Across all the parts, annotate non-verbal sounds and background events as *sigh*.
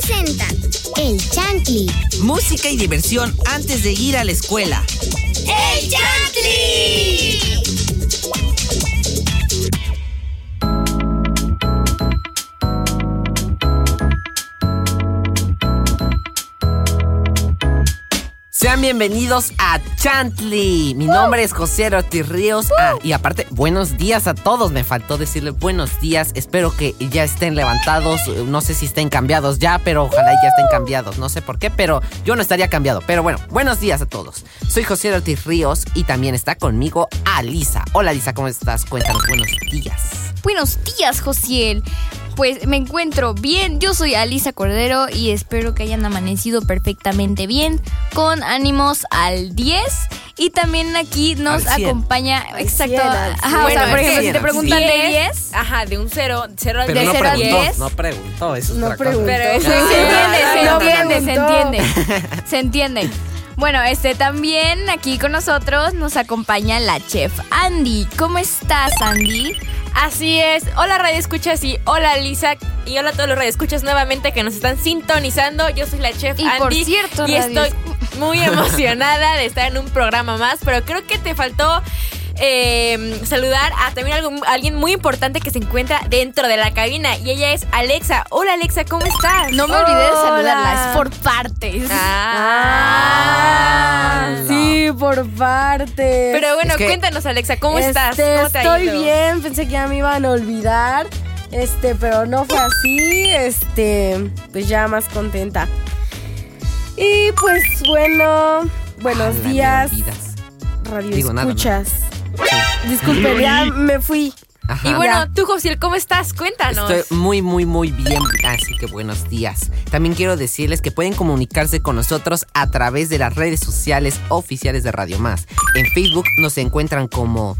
presentan El Chantli. Música y diversión antes de ir a la escuela. ¡El Chantli! Sean bienvenidos a Chantley. Mi nombre es José Ortiz Ríos. Ah, y aparte, buenos días a todos. Me faltó decirle buenos días. Espero que ya estén levantados. No sé si estén cambiados ya, pero ojalá ya estén cambiados. No sé por qué, pero yo no estaría cambiado. Pero bueno, buenos días a todos. Soy José Ortiz Ríos y también está conmigo Alisa. Hola Alisa, ¿cómo estás? Cuéntanos, buenos días. Buenos días, Josiel. Pues me encuentro bien, yo soy Alisa Cordero y espero que hayan amanecido perfectamente bien, con ánimos al 10. Y también aquí nos Al 100. acompaña, exacto. Ajá, o sea, por ejemplo, si 100, te preguntan de 10, 10, Ajá, de un 0, 0 al Pero 10. no cero al preguntó, 10. no preguntó, eso es No otra cosa. preguntó. Pero se Ah, entiende, se no entiende, se entiende. Se entiende. Bueno, este también aquí con nosotros nos acompaña la chef Andy. ¿Cómo estás, Andy? Así es. Hola Radio Escuchas y hola Lisa y hola a todos los Radio Escuchas nuevamente que nos están sintonizando. Yo soy la chef Y Andy por cierto, y Radio estoy muy *laughs* emocionada de estar en un programa más, pero creo que te faltó eh, saludar a también algo- a alguien muy importante que se encuentra dentro de la cabina y ella es Alexa. Hola Alexa, ¿cómo estás? No me olvidé de saludarla, es por partes. Ah. Sí, por parte. Pero bueno, Es que- cuéntanos Alexa, ¿cómo estás? Este, ¿Cómo te ha estoy ido? bien, pensé que ya me iban a olvidar. Este, pero no fue así. Este, pues ya más contenta. Y pues bueno, buenos me días, radio Digo, nada más. Disculpe, ya me fui. Ajá. Y bueno, tú Josiel, ¿cómo estás? Cuéntanos. Estoy muy, muy, muy bien, así que buenos días. También quiero decirles que pueden comunicarse con nosotros a través de las redes sociales oficiales de Radio Más. En Facebook nos encuentran como...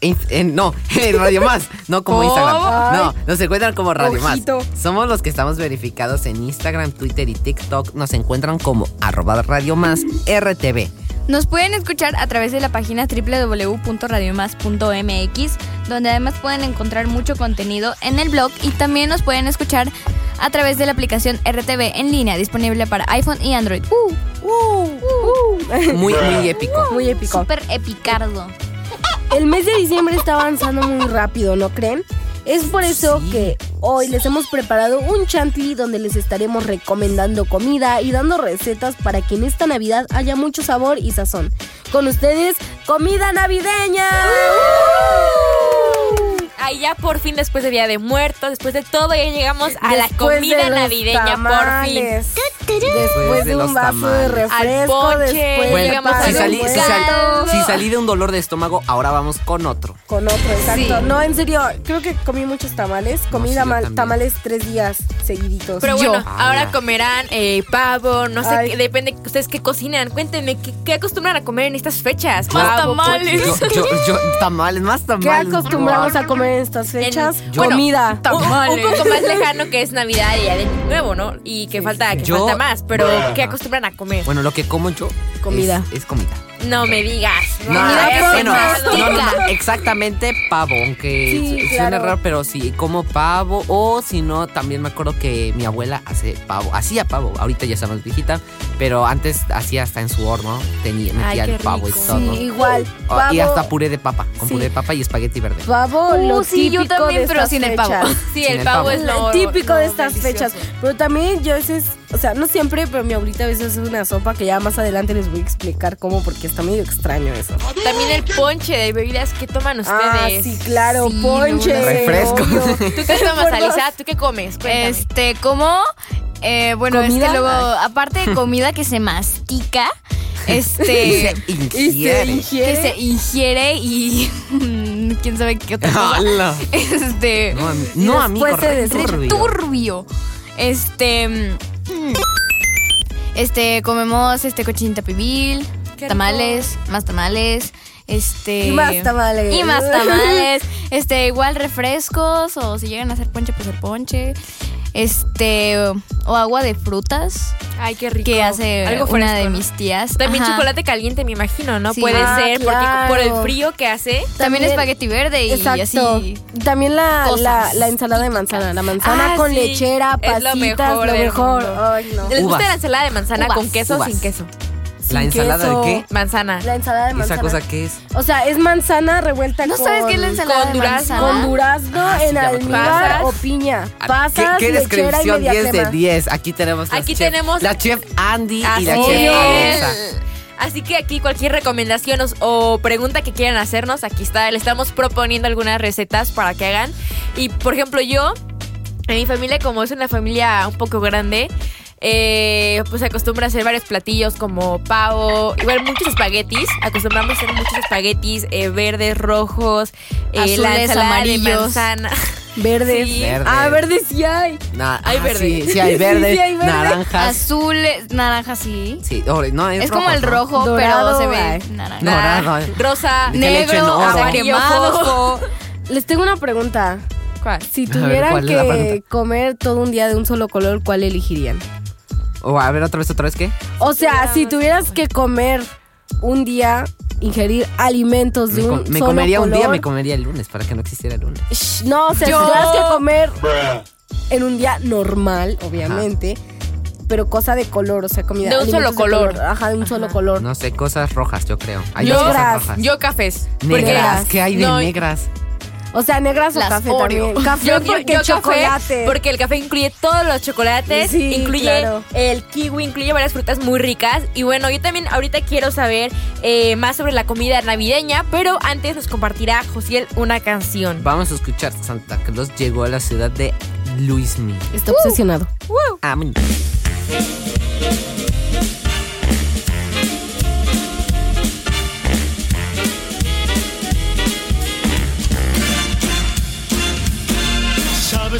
en- en- no, *laughs* en Radio Más, no como. Instagram. No, nos encuentran como Radio Ojito. Más. Somos los que estamos verificados en Instagram, Twitter y TikTok. Nos encuentran como arroba Radio Más RTV. Nos pueden escuchar a través de la página www.radiomas.mx, donde además pueden encontrar mucho contenido en el blog y también nos pueden escuchar a través de la aplicación RTV en línea, disponible para iPhone y Android. ¡Uh! Muy, muy épico. Muy épico. Súper epicardo. El mes de diciembre está avanzando muy rápido, ¿no creen? Es por eso Sí. que hoy les hemos preparado un chantley donde les estaremos recomendando comida y dando recetas para que en esta Navidad haya mucho sabor y sazón. Con ustedes, comida navideña. Ahí ya por fin, después de Día de Muertos, después de todo, ya llegamos a la comida de navideña, por fin. Después de un vaso de tamales. refresco, Al después Bueno, llegamos si a salí, si, sal- gato. si salí de un dolor de estómago, ahora vamos con otro. Con otro, exacto. Sí. No, en serio, creo que comí muchos tamales. Comí sí, también. tamales tres días seguiditos. Pero Yo. bueno, ahora Ala. comerán eh, pavo, no sé, qué, depende de ustedes qué cocinan. Cuéntenme, ¿qué, qué acostumbran a comer en estas fechas? Más Pavo, tamales. Yo, yo, yo, tamales, más ¿Qué tamales. acostumbramos a comer en estas fechas? bueno, Comida. Un, *laughs* un poco más lejano que es Navidad y ya de nuevo, ¿no? Y que falta, que Yo- falta más, pero Ajá. ¿qué acostumbran a comer? Bueno, lo que como yo. Comida. Es, es comida. No me digas. No, eh, por bueno, exactamente pavo, aunque Sí, su- suena claro. raro, pero sí, como pavo. O si no, también me acuerdo que mi abuela hace pavo, hacía pavo. Ahorita ya está más viejita, pero antes hacía hasta en su horno, tenía, metía Ay, el pavo rico. y todo. Sí, igual. Pavo, y hasta puré de papa, con Sí. puré de papa y espagueti verde. pavo, Uh, lo sí, yo típico también, de pero estas sin el pavo. fechas. Sí, Sin el el pavo pavo. es lo típico lo de estas delicioso. fechas. Pero también yo a veces, o sea, no siempre, pero mi abuelita a veces hace una sopa que ya más adelante les voy a explicar cómo, porque está medio extraño eso. También el ponche de bebidas que toman ustedes. Ah, sí, claro, Sí, ponche. luego Refresco. obvio. *laughs* ¿Tú qué tomas. Alisa? ¿Tú qué comes? Cuéntame. Este, como, eh, bueno, es ¿Comida? que luego, aparte de comida que se mastica, Y *laughs* este, se Y se ingiere. ingiere. que se ingiere y *laughs* quién sabe qué otra cosa. ¡Hala! Este, No, a mí, Y no, a mí después se turbio. turbio. Este, este, comemos este cochinita pibil, Qué tamales, más tamales, este Y más tamales. y más tamales, este, igual refrescos o si llegan a hacer ponche pues el ponche. Este o agua de frutas Ay, qué rico. que hace Algo una fresco, de ¿no? mis tías. También Ajá. chocolate caliente, me imagino, ¿no? Sí. Puede Ah, ser, porque por el frío que hace. También, También- espagueti verde y Exacto. así. También la, la, la ensalada de manzana. La manzana Ah, con sí. lechera, Es pasitas, lo mejor lo mejor. Ay, no. ¿Les gusta la ensalada de manzana con Uvas. queso o sin queso? ¿La Sin ensalada queso. de qué? Manzana. La ensalada de ¿Y manzana. esa cosa qué es? O sea, es manzana revuelta ¿No con... sabes qué es la ensalada con de durazno. manzana? Con durazno Ah, sí, en me almíbar o piña. Ah, Pasas, ¿Qué, descripción media 10 de crema. 10? Aquí tenemos las Aquí chef- tenemos- la chef Andy y la Así chef. Alexa. Así que aquí cualquier recomendación o pregunta que quieran hacernos, aquí está. Le estamos proponiendo algunas recetas para que hagan. Y por ejemplo, yo, en mi familia, como es una familia un poco grande, eh, pues acostumbra a hacer varios platillos como pavo, igual muchos espaguetis. Acostumbramos a hacer muchos espaguetis eh, verdes, rojos, eh, la Azules, amarillos. manzana. *laughs* Verdes. Sí. Ah, verdes sí hay. Na- Hay ah, verde. Sí, sí hay verde, *laughs* Sí, sí hay verde. naranjas. Azul, naranja, sí. Sí, oh, no, es, Es como rojo, el ¿no? rojo, Dorado, pero se ay. ve naranja. Dorado. Rosa, Que le echen Negro, oro. o sea, Amarillo, quemado. *laughs* Les tengo una pregunta. ¿Cuál? Si A ver, tuvieran ¿cuál es la que pregunta? comer todo un día de un solo color, ¿cuál elegirían? O a ver, otra vez, otra vez, ¿qué? O sea, si tuvieras que comer un día, ingerir alimentos de Me, un me solo comería un día, me comería el lunes para que no existiera el lunes. Shh, No, o sea, Yo- si tuvieras que comer en un día normal, obviamente, pero cosa de color, o sea, comida. De un solo color. Ajá, de un solo color. No sé, cosas rojas, yo creo. Hay Yo- dos cosas rojas. Yo cafés. negras, ¿qué hay de No, negras? O sea, negras o Las café Oreo. también. *laughs* Café Yo, porque yo chocolate. café porque el café incluye todos los chocolates, Sí, incluye claro. el kiwi, incluye varias frutas muy ricas. Y bueno, yo también ahorita quiero saber eh, más sobre la comida navideña, pero antes nos compartirá Josiel una canción. Vamos a escuchar Santa Claus llegó a la ciudad de Luismi. Está obsesionado. Amén.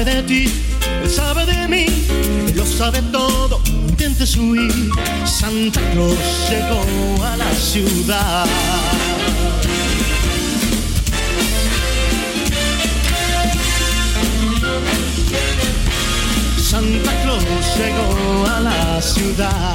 sabe de ti, él sabe de mí, él lo sabe todo. Intentes huir, Santa Claus llegó a la ciudad. Santa Claus llegó a la ciudad.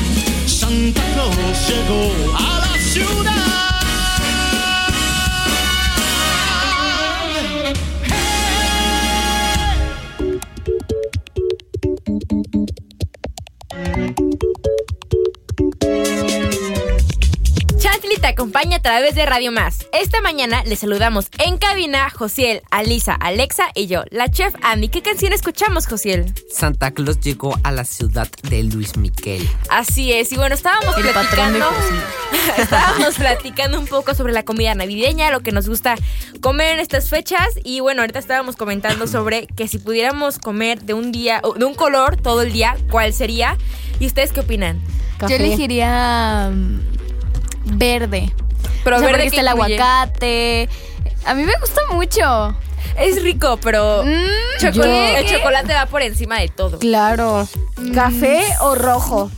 Santa Claus llegó a la ciudad. Acompaña a través de Radio Más. Esta mañana le saludamos en cabina Josiel, Alisa, Alexa y yo, la chef Andy. ¿Qué canción escuchamos, Josiel? Santa Claus llegó a la ciudad de Luis Miquel. Así es, y bueno, estábamos El platicando. *laughs* estábamos platicando un poco sobre la comida navideña, lo que nos gusta comer en estas fechas. Y bueno, ahorita estábamos comentando *clears throat* sobre que si pudiéramos comer de un día, de un color todo el día, ¿cuál sería? ¿Y ustedes qué opinan? Café. Yo elegiría mm, verde. Pero O sea, verde porque ¿qué está el aguacate. A mí me gusta mucho. Es rico, pero Mm, chocolate, yo- el chocolate va por encima de todo. Claro. ¿Café o rojo?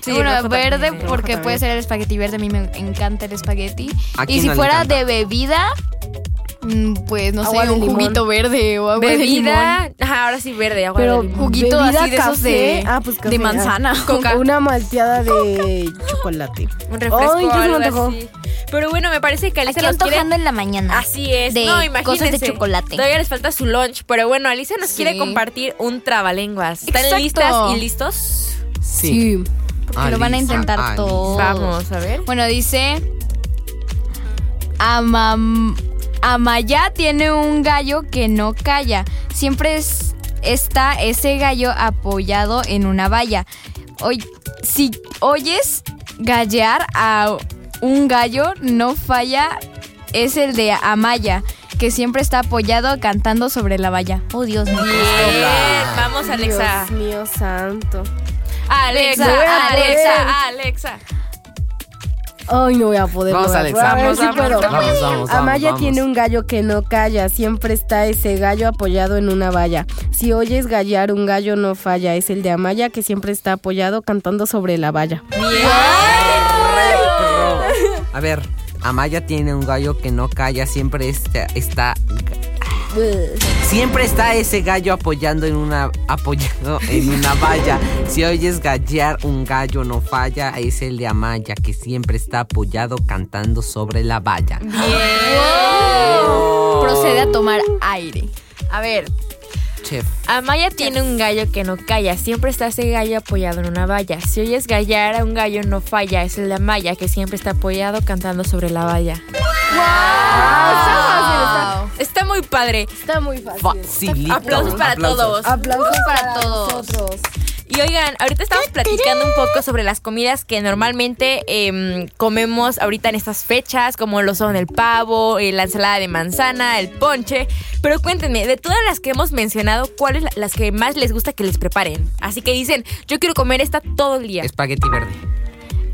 Sí, bueno, verde también, porque puede ser el espagueti verde. A mí me encanta el espagueti. ¿A quién Y si fuera de bebida, mm, pues no Agua sé, un limón. juguito verde o agua de limón. Bebida, ajá, ahora sí verde, agua Pero de limón. Juguito bebida, así de esos café. de- Ah, pues café, de ah. manzana. Coca. Una malteada de chocolate. Un refresco Ay, se algo así. Pero bueno, me parece que Alicia Aquí nos quiere... en la mañana. Así es. De no, cosas imagínense. de chocolate. Todavía les falta su lunch, pero bueno, Alicia nos Sí. quiere compartir un trabalenguas. ¿Están Exacto. listas y listos? Sí. Porque lo van a intentar Alisa. todos. Vamos a ver. Bueno, dice. Amam- Amaya tiene un gallo que no calla. Siempre es- está ese gallo apoyado en una valla. Oy- si oyes gallear a un gallo, no falla. Es el de Amaya, que siempre está apoyado cantando sobre la valla. Oh, Dios mío. Bien, vamos Alexa. Dios mío santo. Alexa, Alexa. Alexa. Ay, no voy a poder. Vamos, no voy a Alexa, poder. A ver vamos, si vamos, puedo. vamos, vamos, Amaya vamos. tiene un gallo que no calla, siempre está ese gallo apoyado en una valla. Si oyes gallar, un gallo no falla, es el de Amaya que siempre está apoyado cantando sobre la valla. A ver, Amaya tiene un gallo que no calla, siempre está, está *laughs* siempre está ese gallo apoyando en una apoyado en una *laughs* valla. Si oyes gallear un gallo no falla, es el de Amaya que siempre está apoyado cantando sobre la valla. Procede a tomar aire. A ver, Chef. Amaya tiene un gallo que no calla. Siempre está ese gallo apoyado en una valla. Si oyes gallar a un gallo no falla. Es el de Amaya que siempre está apoyado cantando sobre la valla. Wow. Está muy padre. Está muy fácil. Facilito. Aplausos para todos. Aplausos para todos. nosotros. Y oigan, ahorita estamos platicando un poco sobre las comidas que normalmente em, comemos ahorita en estas fechas, como lo son el pavo, eh, la ensalada de manzana, el ponche. Pero cuéntenme, de todas las que hemos mencionado, ¿cuáles la- las que más les gusta que les preparen? Así que dicen, yo quiero comer esta todo el día. Espagueti verde.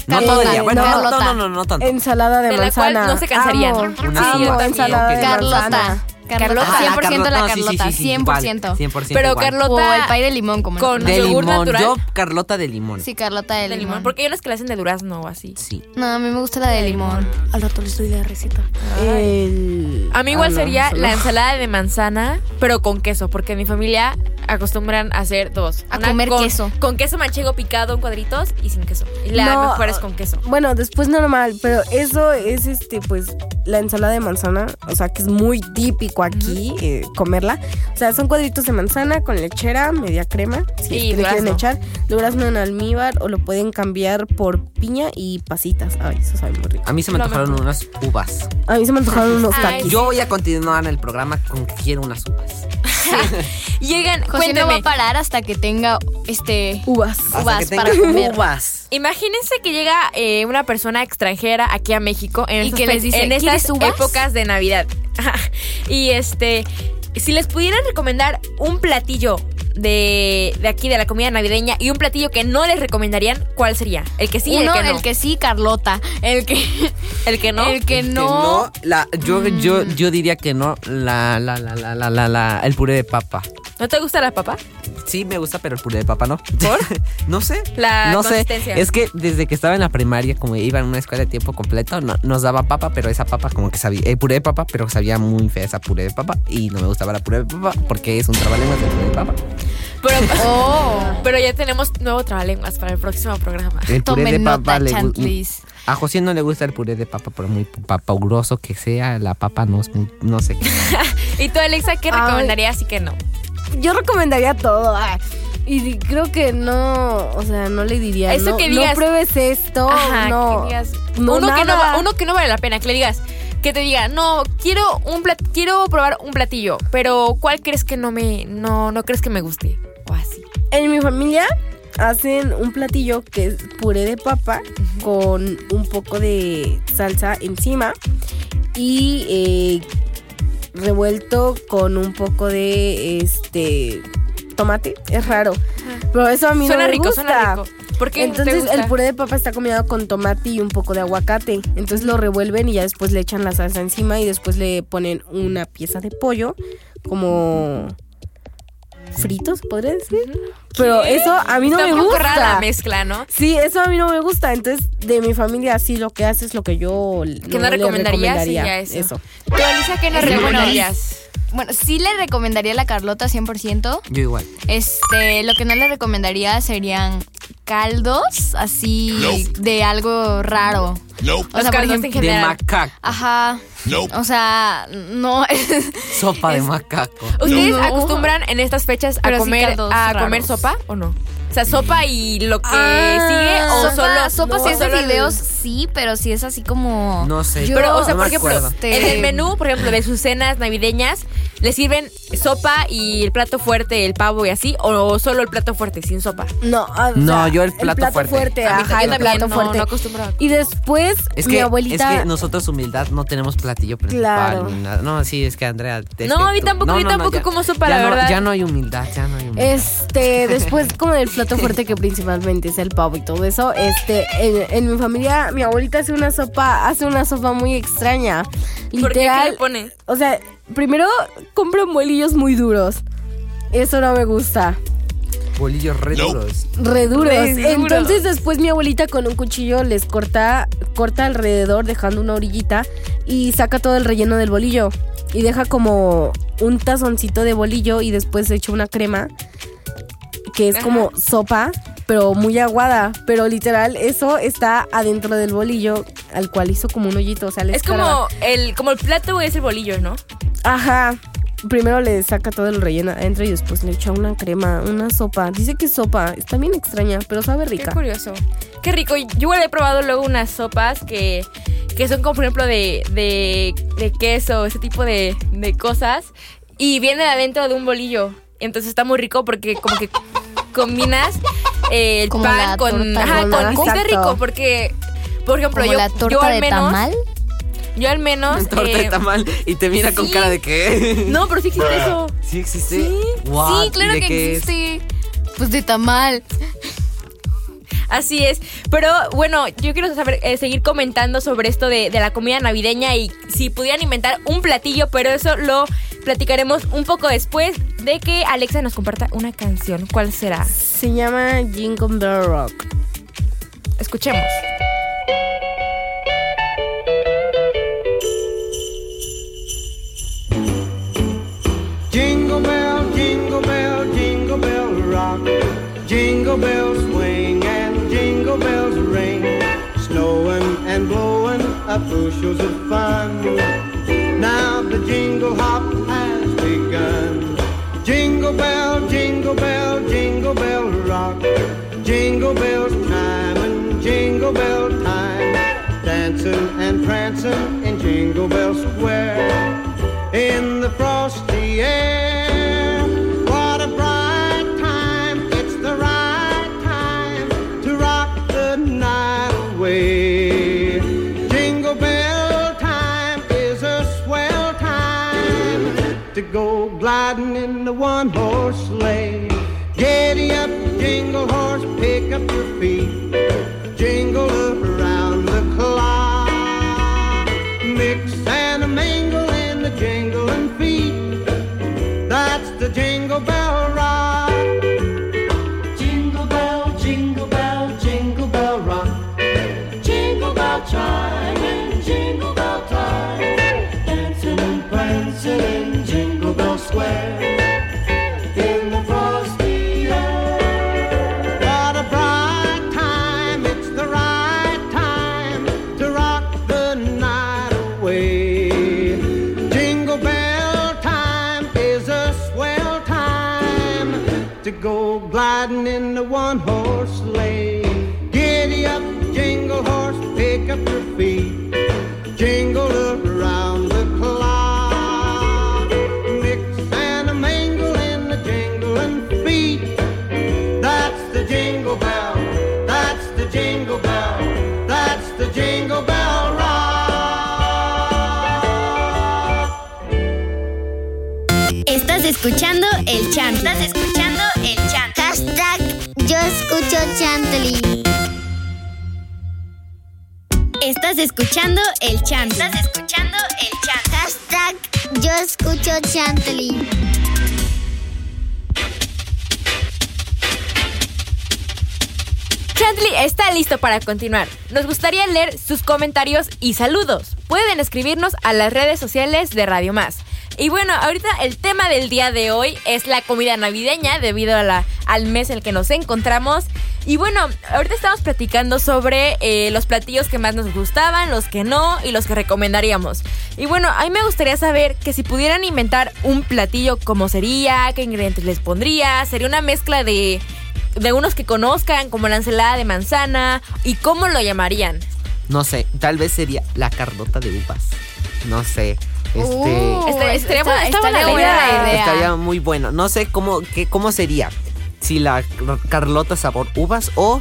No todo el día. Bueno, no, no, no, no, no tanto. Ensalada de, De la cual manzana. no se cansarían. Una ensalada de Carlota. manzana. Carlota. Ah, 100% la no, sí, sí, Carlota. sí, sí, igual, 100%. 100% Pero igual. Carlota- O el pay de limón, como Con- De yogur limón. natural. Yo, Carlota de limón. Sí, Carlota de, de limón. limón. Porque hay unas que la hacen de durazno o así. Sí. No, a mí me gusta la de limón. Al rato les doy la receta. El... A mí igual Ah, sería la ensalada de manzana, pero con queso, porque en mi familia acostumbran a hacer dos. A comer con, queso. Con queso manchego picado en cuadritos y sin queso. Y la No, mejor es con queso. Bueno, después normal, pero eso es este, pues, la ensalada de manzana, o sea, que es muy típico aquí eh, comerla. O sea, son cuadritos de manzana con lechera, media crema, si Y es que le quieren echar, durazno en almíbar o lo pueden cambiar por piña y pasitas. Ay, eso sabe muy rico. A mí se me antojaron unas uvas. A mí se me antojaron unos *laughs* taquis. Yo voy a continuar en el programa con que quiero unas uvas. *laughs* Y oigan, José no va cuénteme. a parar hasta que tenga este Uvas. Hasta uvas que tenga para comer. Uvas. Imagínense que llega eh, una persona extranjera aquí a México en, Y estas que les dice, en estas épocas de Navidad. *laughs* y este, si les pudieran recomendar un platillo de, de aquí, de la comida navideña, y un platillo que no les recomendarían, ¿cuál sería? El que sí Uno, el que no. el que sí, Carlota. El que, *laughs* El que no. el que Que no. la, yo, yo, yo diría que no. La, la, la, la, la, la, la- el puré de papa. ¿No te gusta la papa? Sí, me gusta, pero el puré de papa no. ¿Por? *laughs* no sé. La no sé. consistencia. Es que desde que estaba en la primaria, como iba en una escuela de tiempo completo, no- nos daba papa, pero esa papa como que sabía, eh, puré de papa, pero sabía muy fea esa puré de papa y no me gustaba la puré de papa porque es un trabalenguas de puré de papa. Pero, *laughs* Oh. pero ya tenemos nuevo trabalenguas para el próximo programa. El puré de papa nota, le. A José no le gusta el puré de papa, por muy papauroso que sea, la papa no es muy- no sé. *laughs* ¿Y tú, Alexa, qué Ay. recomendarías y qué no? Yo recomendaría todo. ah. Y creo que no, o sea, no le diría. Eso no, que digas- No pruebes esto. Ajá, no. que digas, no, uno, que no, va- uno que no vale la pena, que le digas, que te diga, no, quiero un plat- quiero probar un platillo, pero ¿cuál crees que no me, no, no crees que me guste? O así. En mi familia hacen un platillo que es puré de papa con un poco de salsa encima y eh, revuelto con un poco de este tomate. Es raro, pero eso a mí Suena no me rico, gusta. suena rico. ¿Por qué te Entonces el puré de papa está combinado con tomate y un poco de aguacate. Entonces lo revuelven y ya después le echan la salsa encima y después le ponen una pieza de pollo como fritos, podría decir. Pero eso a mí no Está me poco rara la gusta. mezcla, ¿no? Sí, eso a mí no me gusta. Entonces, de mi familia, sí, lo que hace es lo que yo ¿Que no le recomendarías? Sí, recomendaría. ya eso. eso. Tú, Alisa, ¿qué nos Sí, bueno, recomendarías? Bueno, sí le recomendaría a la Carlota 100%. Yo igual. Este, lo que no le recomendaría serían caldos así de algo raro. O Los sea, por caldos en ejemplo, De general. macaco. ajá. O sea, no *laughs* Sopa de macaco. ¿Ustedes No. acostumbran en estas fechas a Pero comer a raros. comer sopa o no? O sea, sopa y lo que Ah, sigue o sopa, solo sopa no, si es de el- fideos, sí, pero si es así como No sé. Yo- Pero, o sea, No por ejemplo, acuerdo. en el menú, por ejemplo, de sus cenas navideñas, ¿le sirven sopa y el plato fuerte, el pavo y así? ¿O solo el plato fuerte, sin sopa? No, o No, sea, yo el plato fuerte. A mí ajá, el plato no, fuerte. no acostumbro a- Y después, Es mi que, abuelita. es que nosotros, humildad, no tenemos platillo principal. Claro. ni nada. No, sí, es que Andrea. es No, a mí tú- tampoco, yo tampoco como sopa, ya la no- verdad. Ya no hay humildad, ya no hay humildad. Este, después *laughs* como del plato fuerte que principalmente es el pavo y todo eso, este, en, en mi familia, mi abuelita hace una sopa, hace una sopa muy extraña. ¿Por qué? ¿Qué Literal. le pone? O sea, primero compra molillos muy duros. Eso no me gusta. Bolillos re duros. Re duros. Re duros. Entonces después mi abuelita con un cuchillo les corta, corta alrededor dejando una orillita y saca todo el relleno del bolillo. Y deja como un tazoncito de bolillo y después echa una crema que es Ajá. como sopa, pero muy aguada. Pero literal, eso está adentro del bolillo al cual hizo como un hoyito. O sea, les Es como el, como el plato es el bolillo, ¿no? Ajá. Primero le saca todo el relleno adentro y después le echa una crema, una sopa. Dice que es sopa. Está bien extraña, pero sabe Qué rica. curioso. Qué rico. Yo igual he probado luego unas sopas que, que son como, por ejemplo, de, de, de queso, ese tipo de, de cosas. Y viene adentro de un bolillo. Entonces está muy rico porque como que combinas eh, el Como pan la con... torta Ajá, con y Está rico porque... Por ejemplo, como yo, la yo torta al de menos... tamal. Yo al menos... Torta eh, de tamal y te mira con sí. cara de que. No, pero sí existe eso. ¿Sí existe? Sí. What? Sí, claro ¿Y de que qué es? existe. Pues de tamal. Así es. Pero bueno, yo quiero saber, eh, seguir comentando sobre esto de, de la comida navideña y si pudieran inventar un platillo, pero eso lo platicaremos un poco después de que Alexa nos comparta una canción. ¿Cuál será? Se llama Jingle Bell Rock. Escuchemos. Jingle bell, jingle bell, jingle bell rock. Jingle bells swing and jingle bells ring. Snowing and blowing up bushels of fun. Now the jingle hop Jingle bells chime and jingle bell time. Dancing and prancing in Jingle Bell Square in the frosty air. What a bright time! It's the right time to rock the night away. Jingle bell time is a swell time to go gliding in the one horse sleigh. Giddy up, jingle horse, pick up your feet. Jingle around the clock. Mix and a mingle in the jingling feet. That's the jingle bell rock. Jingle bell, jingle bell, jingle bell rock. Jingle bell chime and jingle bell time. Dancing and prancing escuchando el chant. Estás escuchando el chant. Hashtag yo escucho chantley. Estás escuchando el chant. Estás escuchando el chant. Hashtag yo escucho chantley. Chantley está listo para continuar. Nos gustaría leer sus comentarios y saludos. Pueden escribirnos a las redes sociales de Radio Más. Y bueno, ahorita el tema del día de hoy es la comida navideña debido a la, al mes en el que nos encontramos. Y bueno, ahorita estamos platicando sobre eh, los platillos que más nos gustaban, los que no y los que recomendaríamos. Y bueno, a mí me gustaría saber que si pudieran inventar un platillo, ¿cómo sería? ¿Qué ingredientes les pondría? ¿Sería una mezcla de, de unos que conozcan, como la ensalada de manzana? ¿Y cómo lo llamarían? No sé, tal vez sería la carlota de uvas. No sé. Este. Uh, Este- estaría buena la idea. Muy bueno. No sé cómo, qué, cómo sería. Si la Carlota sabor uvas o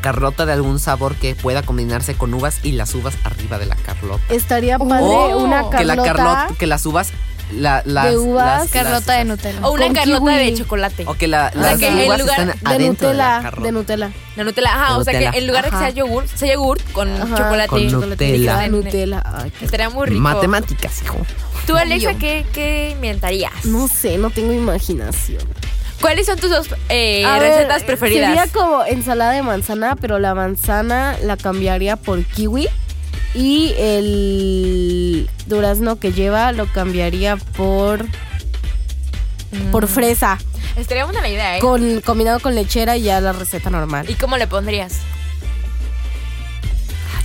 Carlota de algún sabor que pueda combinarse con uvas y las uvas arriba de la Carlota. Estaría padre O una que la. Carlota, que las uvas, la, las, De uvas. las- Carlota las- de Nutella. O una Con carlota de kiwi. chocolate. O que la, sea, las que en uvas lugar están de adentro de la Nutella, de Nutella. La Nutella, ajá, De o sea Nutella. que en lugar de que sea yogur, sea yogur con Ajá. chocolate. Con Nutella. en- Nutella. Ay, Estaría muy rico. Matemáticas, hijo. Tú, Alexa. ¿qué, qué inventarías? No sé, no tengo imaginación. ¿Cuáles son tus dos eh, A ver, recetas preferidas? Sería como ensalada de manzana, pero la manzana la cambiaría por kiwi. Y el durazno que lleva lo cambiaría por Mm. por fresa. Estaría buena la idea, ¿eh? Con, combinado con lechera y ya la receta normal. ¿Y cómo le pondrías?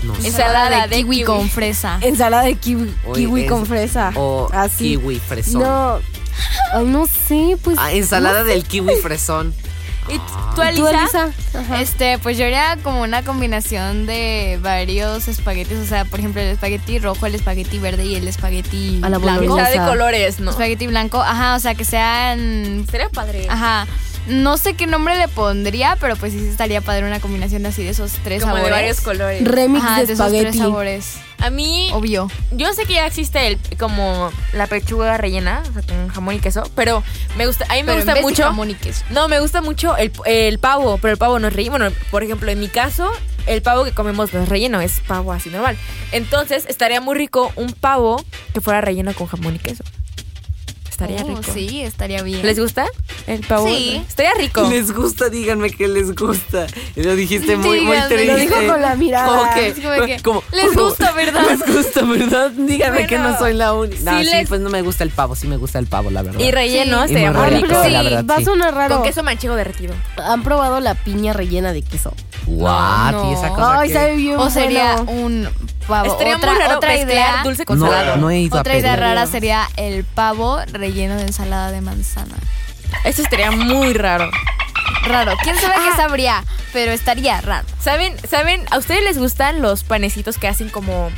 No sé. Ensalada de kiwi kiwi. con fresa. Ensalada de kiwi, con fresa. O Así. kiwi fresón. No. No sé, pues. Ah, ensalada del kiwi fresón. ¿Y. Ajá. Este, pues yo haría como una combinación de varios espaguetis, o sea, por ejemplo, el espagueti rojo, el espagueti verde y el espagueti A la blanco. De colores, ¿no? Espagueti blanco, ajá, o sea, que sean Estaría padre. Ajá. No sé qué nombre le pondría, pero pues sí estaría padre una combinación así de esos tres Como de varios colores. Remix Ajá, de de esos tres espagueti. sabores. A mí, Obvio. yo sé que ya existe el como la pechuga rellena, o sea, con jamón y queso, pero me gusta, a mí me Pero en gusta vez de mucho. jamón y queso. No, me gusta mucho el, el pavo, pero el pavo no es relleno. Bueno, por ejemplo, en mi caso, el pavo que comemos no es relleno, es pavo así normal. Entonces, estaría muy rico un pavo que fuera relleno con jamón y queso. Estaría Oh, rico. Sí, estaría bien. ¿Les gusta el pavo? Sí. Estaría rico. Les gusta, díganme que les gusta. Lo dijiste muy, muy triste. Lo dijo con la mirada. Como que, como- les gusta, ¿verdad? *laughs* Les gusta, ¿verdad? Díganme que no soy la única. No, sí sí, les- pues no me gusta el pavo, sí me gusta el pavo, la verdad. Y relleno, Sí. estaría muy rico, rico. pero la verdad, va a sonar raro. Con queso manchego derretido. ¿Han probado la piña rellena de queso? What? No, ¿Y esa cosa Ay, que- sabe bien O sería bueno. un pavo. Estaría otra, muy raro otra idea. dulce con No, salado. no he ido Otra a idea pedir. rara sería el pavo relleno de ensalada de manzana. Eso estaría muy raro. Raro. ¿Quién sabe Ah. qué sabría? Pero estaría raro. ¿Saben, ¿Saben? ¿A ustedes les gustan los panecitos que hacen como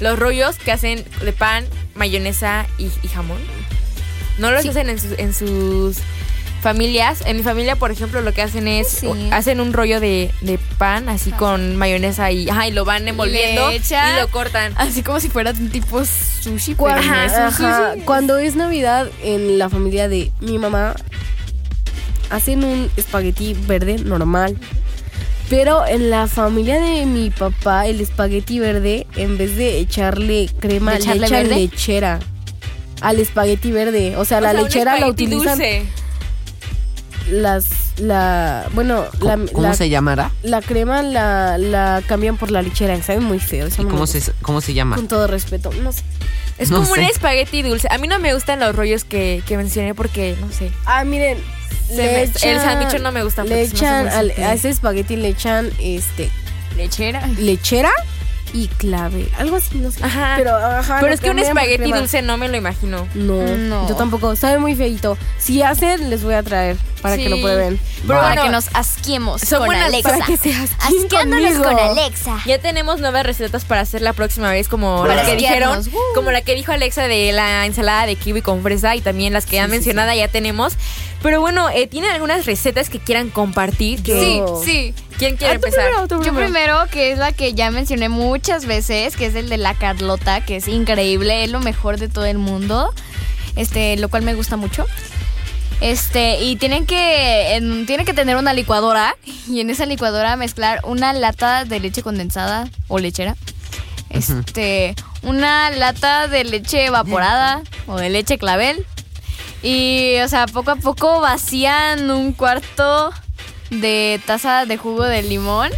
los rollos que hacen de pan, mayonesa y, y jamón? ¿No los Sí. hacen en sus familias? En mi familia, por ejemplo, lo que hacen es Sí. hacen un rollo de, de pan así con mayonesa y, ajá, y lo van envolviendo Le echan- y lo cortan. Así como si fuera un tipo sushi, pero Cuando, no es un ajá, sushi. cuando es Navidad en la familia de mi mamá, hacen un espagueti verde normal. Pero en la familia de mi papá, el espagueti verde, en vez de echarle crema, ¿De le echarle echan verde? lechera al espagueti verde. O sea, la sea, lechera la utilizan dulce. Las la bueno, la, ¿Cómo, cómo la- se llamará? la crema la, la cambian por la lechera, sabe muy feo, eso ¿Y cómo se, cómo se llama? con todo respeto, no sé. Es No como un espagueti dulce. A mí no me gustan los rollos que, que mencioné porque, no sé. Ah, miren, me- echan- el sándwich no me gusta Le echan al- a ese espagueti le echan este Lechera. lechera y clave, algo así, no sé. Ajá. Pero ajá, Pero es que un espagueti crema. dulce no me lo imagino. No, No. yo tampoco, sabe muy feito. Si hacen les voy a traer para que Sí. lo prueben. Pero para bueno, que nos asquiemos son con buenas Alexa. Para que Asqueándonos con Alexa. Ya tenemos nuevas recetas para hacer la próxima vez, como Para las que dijeron. Uh. como la que dijo Alexa de la ensalada de kiwi con fresa y también las que ya Sí, sí, mencionada ya tenemos. Pero bueno, eh, ¿tienen algunas recetas que quieran compartir? Que- Sí, sí. ¿Quién quiere Ah, tú empezar? primero, tú Yo primero, que es la que ya mencioné muchas veces, que es el de la Carlota, que es increíble, es lo mejor de todo el mundo. Este, lo cual me gusta mucho. Este, y tienen que en- tienen que tener una licuadora y en esa licuadora mezclar una lata de leche condensada o lechera. Este, una lata de leche evaporada o de leche clavel. Y, o sea, poco a poco vacían un cuarto de taza de jugo de limón.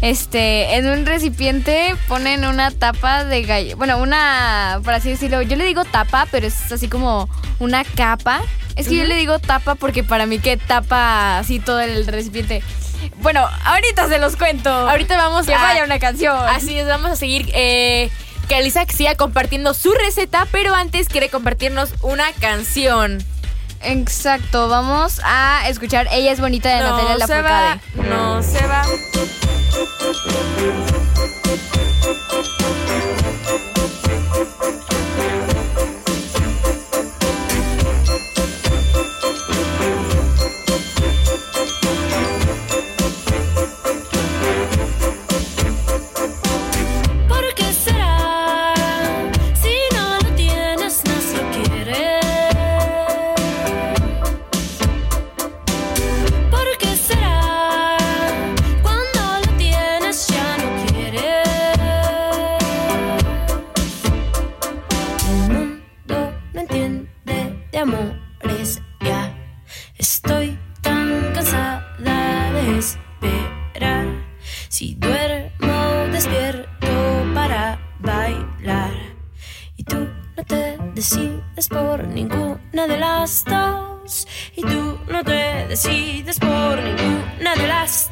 Este, en un recipiente ponen una tapa de galleta. Bueno, una, por así decirlo, yo le digo tapa, pero es así como una capa. Es que yo le digo tapa porque para mí que tapa así todo el recipiente. Bueno, ahorita se los cuento. Ahorita vamos que a... vaya una canción. Así es, vamos a seguir eh, que Alisa siga compartiendo su receta, pero antes quiere compartirnos una canción. Exacto, vamos a escuchar Ella es bonita de Natalia se va, Lafourcade. no se va. Esperar. Si duermo, despierto para bailar. Y tú no te decides por ninguna de las dos. Y tú no te decides por ninguna de las dos.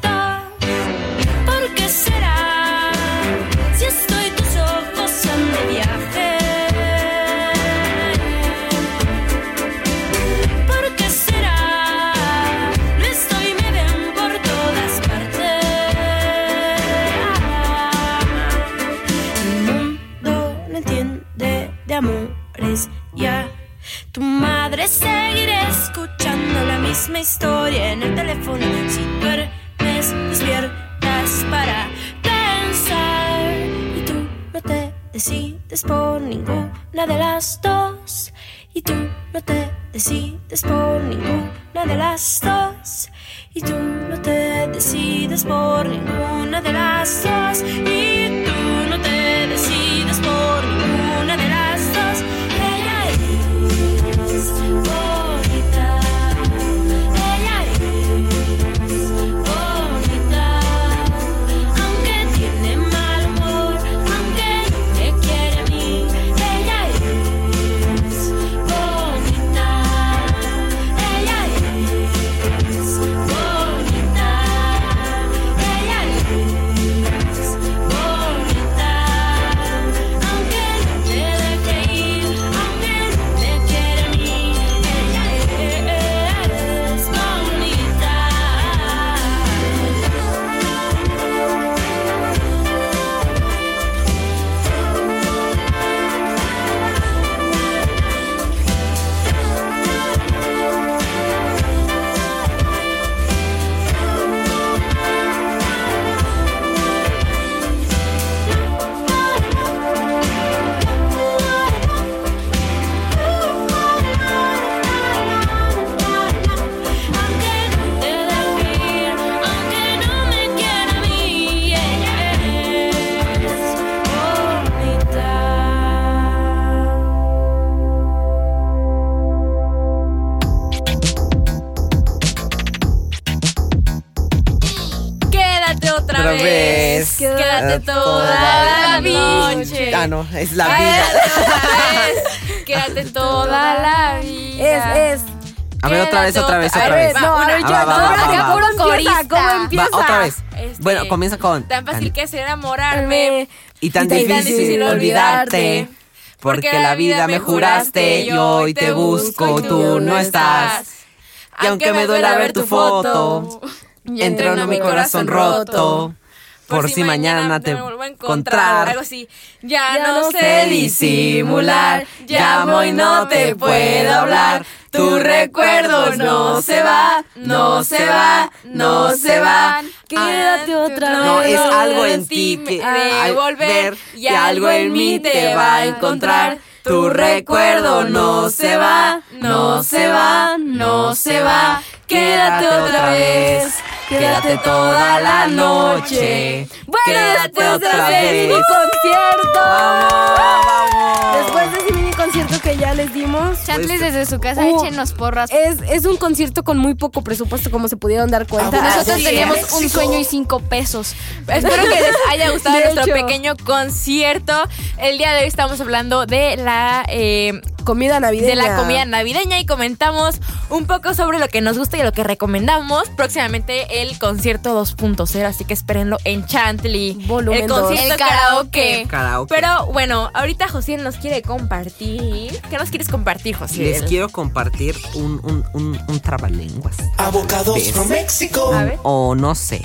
Historia en el teléfono. Si duermes, despiertas para pensar. Y tú no te decides por ninguna de las dos. Y tú no te decides por ninguna de las dos. Y tú no te decides por ninguna de las dos. Y otra, vez. vez. Quédate Quédate toda toda la noche. Ah, no, es la vida. Quédate otra vez. Quédate *laughs* toda la vida. Es, es. A ver, otra vez, otra vez, otra vez. No, Ah, yo, va, va, no, va, acá va, puro va. corista. ¿Cómo Va, empieza? otra vez. Este, Bueno, comienza con. Tan fácil que es Me- enamorarme. Y tan y tan difícil, difícil olvidarte. Porque la vida me juraste y hoy te busco y tú no estás. Y aunque me duela ver tu foto, entró en mi corazón roto. Por si mañana te vuelvo a encontrar. Algo así. Ya, Ya no no sé disimular. llamo y no te puedo hablar. Tu recuerdo no se va, no se va, no se va. Quédate otra No, vez. es algo en ti que al volver ver y algo en mí te va a encontrar. Tu recuerdo no se va, no se va, no se va. Quédate otra vez, quédate toda la noche. Bueno, Quédate después de mini concierto. Vamos, vamos. Después de ese mini concierto que ya les dimos, Chantlis desde su casa, Uh, échenos porras. Es, es un concierto con muy poco presupuesto, como se pudieron dar cuenta. Nosotros Así teníamos un sueño y cinco pesos. *laughs* Espero que les haya gustado De nuestro hecho. pequeño concierto. El día de hoy estamos hablando de la eh, Comida navideña. de la comida navideña y comentamos un poco sobre lo que nos gusta y lo que recomendamos. Próximamente el concierto 2.0, así que espérenlo en Chantley. Volumen el concierto El karaoke. karaoke. Karaoke. Pero bueno, ahorita José nos quiere compartir. ¿Qué nos quieres compartir, José? Les quiero compartir un, un, un, un trabalenguas. Avocados ¿Ves? from ver. O no sé.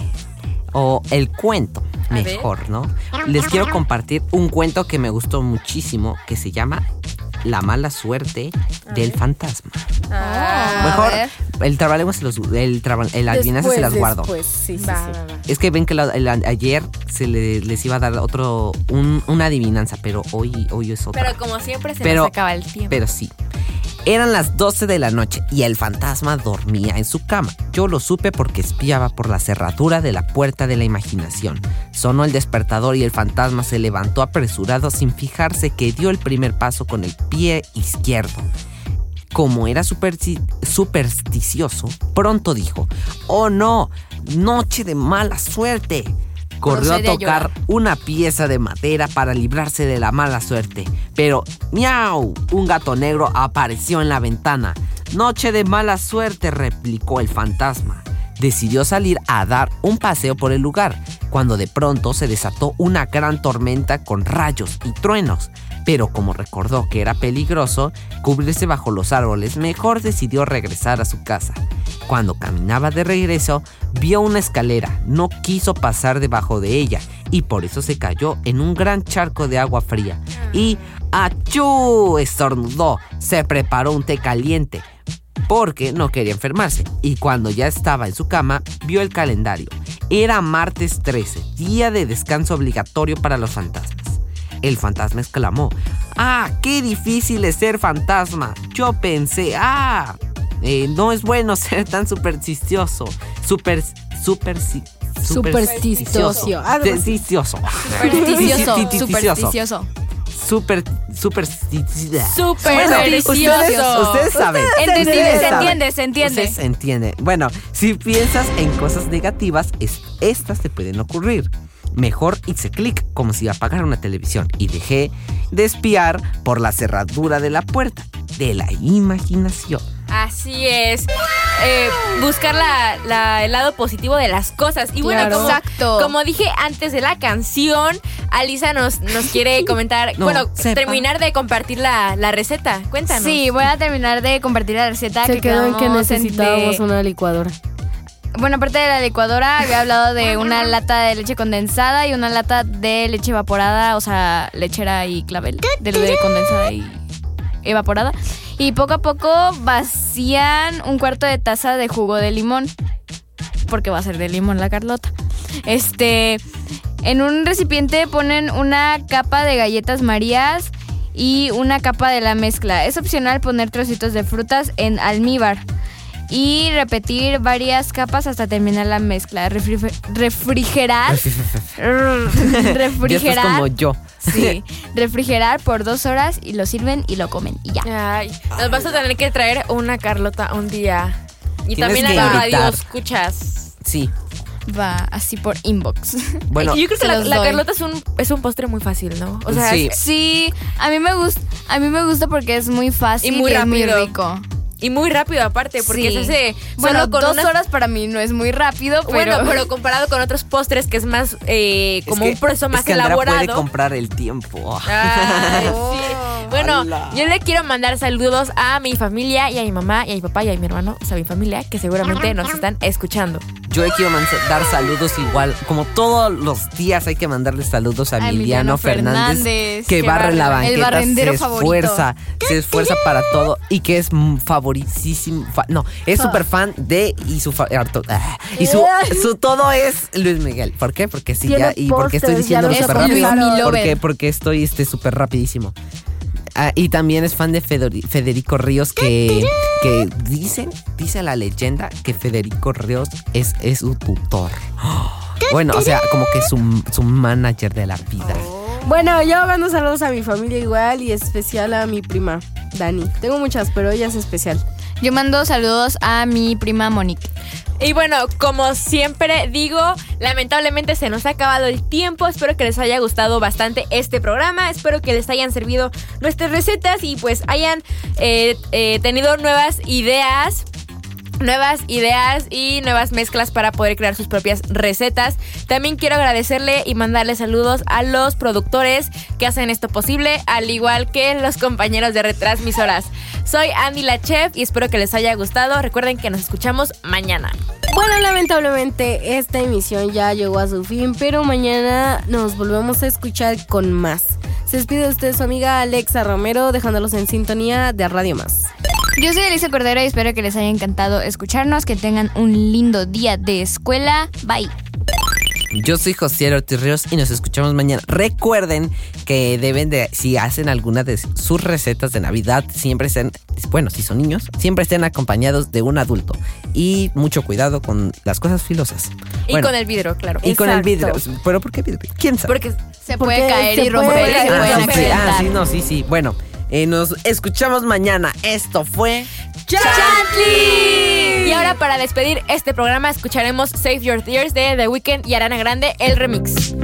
O el cuento, mejor, ¿no? Les quiero compartir un cuento que me gustó muchísimo que se llama La mala suerte del fantasma. Ah, Mejor, el trabalenguas se los, el, traba- el adivinanza se las guardo. después, sí, sí, va, sí. va, va. Es que ven que la- el- ayer se le- les iba a dar otro, un- una adivinanza, pero hoy, hoy es otra. Pero como siempre se Pero- nos acaba el tiempo. Pero sí. Eran las 12 de la noche y el fantasma dormía en su cama. Yo lo supe porque espiaba por la cerradura de la puerta de la imaginación. Sonó el despertador y el fantasma se levantó apresurado sin fijarse que dio el primer paso con el pie izquierdo. Como era supersti- supersticioso, pronto dijo, ¡Oh no! ¡Noche de mala suerte! Corrió a tocar una pieza de madera para librarse de la mala suerte. Pero, ¡miau! Un gato negro apareció en la ventana. Noche de mala suerte, replicó el fantasma. Decidió salir a dar un paseo por el lugar, cuando de pronto se desató una gran tormenta con rayos y truenos. Pero como recordó que era peligroso cubrirse bajo los árboles, mejor decidió regresar a su casa. Cuando caminaba de regreso, vio una escalera, no quiso pasar debajo de ella y por eso se cayó en un gran charco de agua fría. Y ¡achú! estornudó, se preparó un té caliente porque no quería enfermarse. Y cuando ya estaba en su cama, vio el calendario. Era martes 13, día de descanso obligatorio para los fantasmas. El fantasma exclamó, ¡Ah, qué difícil es ser fantasma! Yo pensé, ¡Ah! Eh, no es bueno *laughs* ser tan supersticioso. Super... Super... Supersticioso. Supersticioso. Supersticioso. Supersticioso. *laughs* Supersticioso. Super... Supersticioso. Supersticioso. ustedes, saben. Se entiende, se entiende. Ustedes entienden. Bueno, si piensas en cosas negativas, es- estas te pueden ocurrir. Mejor hice clic como si apagara una televisión y dejé de espiar por la cerradura de la puerta de la imaginación. Así es. Eh, buscar la- la- el lado positivo de las cosas. Y bueno, Claro. como, Exacto. como dije antes de la canción, Alisa nos, nos quiere *laughs* comentar, No, bueno, sepa. terminar de compartir la, la receta. Cuéntanos. Sí, voy a terminar de compartir la receta Se que quedó en que necesitábamos de- una licuadora. Bueno, aparte de la licuadora, había hablado de una lata de leche condensada y una lata de leche evaporada, o sea, lechera y clavel, de de condensada y evaporada. Y poco a poco vacían un cuarto de taza de jugo de limón, porque va a ser de limón la Carlota. Este, en un recipiente ponen una capa de galletas Marías y una capa de la mezcla. Es opcional poner trocitos de frutas en almíbar y repetir varias capas hasta terminar la mezcla. Refri- refrigerar. Ya *laughs* refrigerar. como yo. Sí, refrigerar por dos horas y lo sirven y lo comen y ya. Ay, nos vas a tener que traer una Carlota un día. Y también a la radio escuchas. Sí. Va así por inbox. Bueno, Yo creo que la. Carlota es un, es un postre muy fácil, ¿no? O sea, Sí. es- Sí, a mí me gusta, a mí me gusta porque es muy fácil Y muy es muy rico. Y muy rápido aparte, porque Sí. se hace Bueno, solo con dos unas- horas para mí no es muy rápido, pero Bueno, pero *laughs* comparado con otros postres que es más eh, es como que- un proceso es más que Andrea elaborado. puede comprar el tiempo. Ay, *laughs* sí. Bueno, Ala. yo le quiero mandar saludos a mi familia y a mi mamá y a mi papá y a mi hermano, o sea, a mi familia, que seguramente nos están escuchando. Yo le quiero dar saludos igual, como todos los días hay que mandarle saludos a A Emiliano Fernández, Fernández, que que barre la el banqueta, se favorito. esfuerza, se esfuerza para todo y que es favoritísimo, fa- no, es súper fan de y su ah, y su, su todo es Luis Miguel. ¿Por qué? Porque sí ya y porque estoy los súper rápido. Porque porque estoy este súper rapidísimo. Ah, y también es fan de Federico Ríos que, que dicen, dice la leyenda que Federico Ríos es, es su tutor. Bueno, o sea, como que su, su manager de la vida. Bueno, yo mando saludos a mi familia igual y especial a mi prima. Dani. Tengo muchas, pero ella es especial. Yo mando saludos a mi prima Monique. Y bueno, como siempre digo, lamentablemente se nos ha acabado el tiempo. Espero que les haya gustado bastante este programa. Espero que les hayan servido nuestras recetas y pues hayan eh, eh, tenido nuevas ideas nuevas ideas y nuevas mezclas para poder crear sus propias recetas. También quiero agradecerle y mandarle saludos a los productores que hacen esto posible, al igual que los compañeros de retransmisoras. Soy Andy la Chef y espero que les haya gustado. Recuerden que nos escuchamos mañana. Bueno, lamentablemente esta emisión ya llegó a su fin, pero mañana nos volvemos a escuchar con más. Se despide de usted su amiga Alexa Romero, dejándolos en sintonía de Radio Más. Yo soy Elisa Cordero y espero que les haya encantado escucharnos, que tengan un lindo día de escuela. Bye. Yo soy José Ortiz Ríos y nos escuchamos mañana. Recuerden que deben de, si hacen alguna de sus recetas de Navidad, siempre estén, bueno, si son niños, siempre estén acompañados de un adulto. Y mucho cuidado con las cosas filosas. Y Bueno, con el vidrio, claro. y con el vidrio. ¿Pero por qué vidrio? ¿Quién sabe? Porque Se Porque puede caer se y puede romper se pueden ah, sí, ah, accidentar. sí, no, sí, sí. Bueno, eh, nos escuchamos mañana. Esto fue... Y ahora para despedir este programa escucharemos Save Your Tears de The Weeknd y Arana Grande, el remix.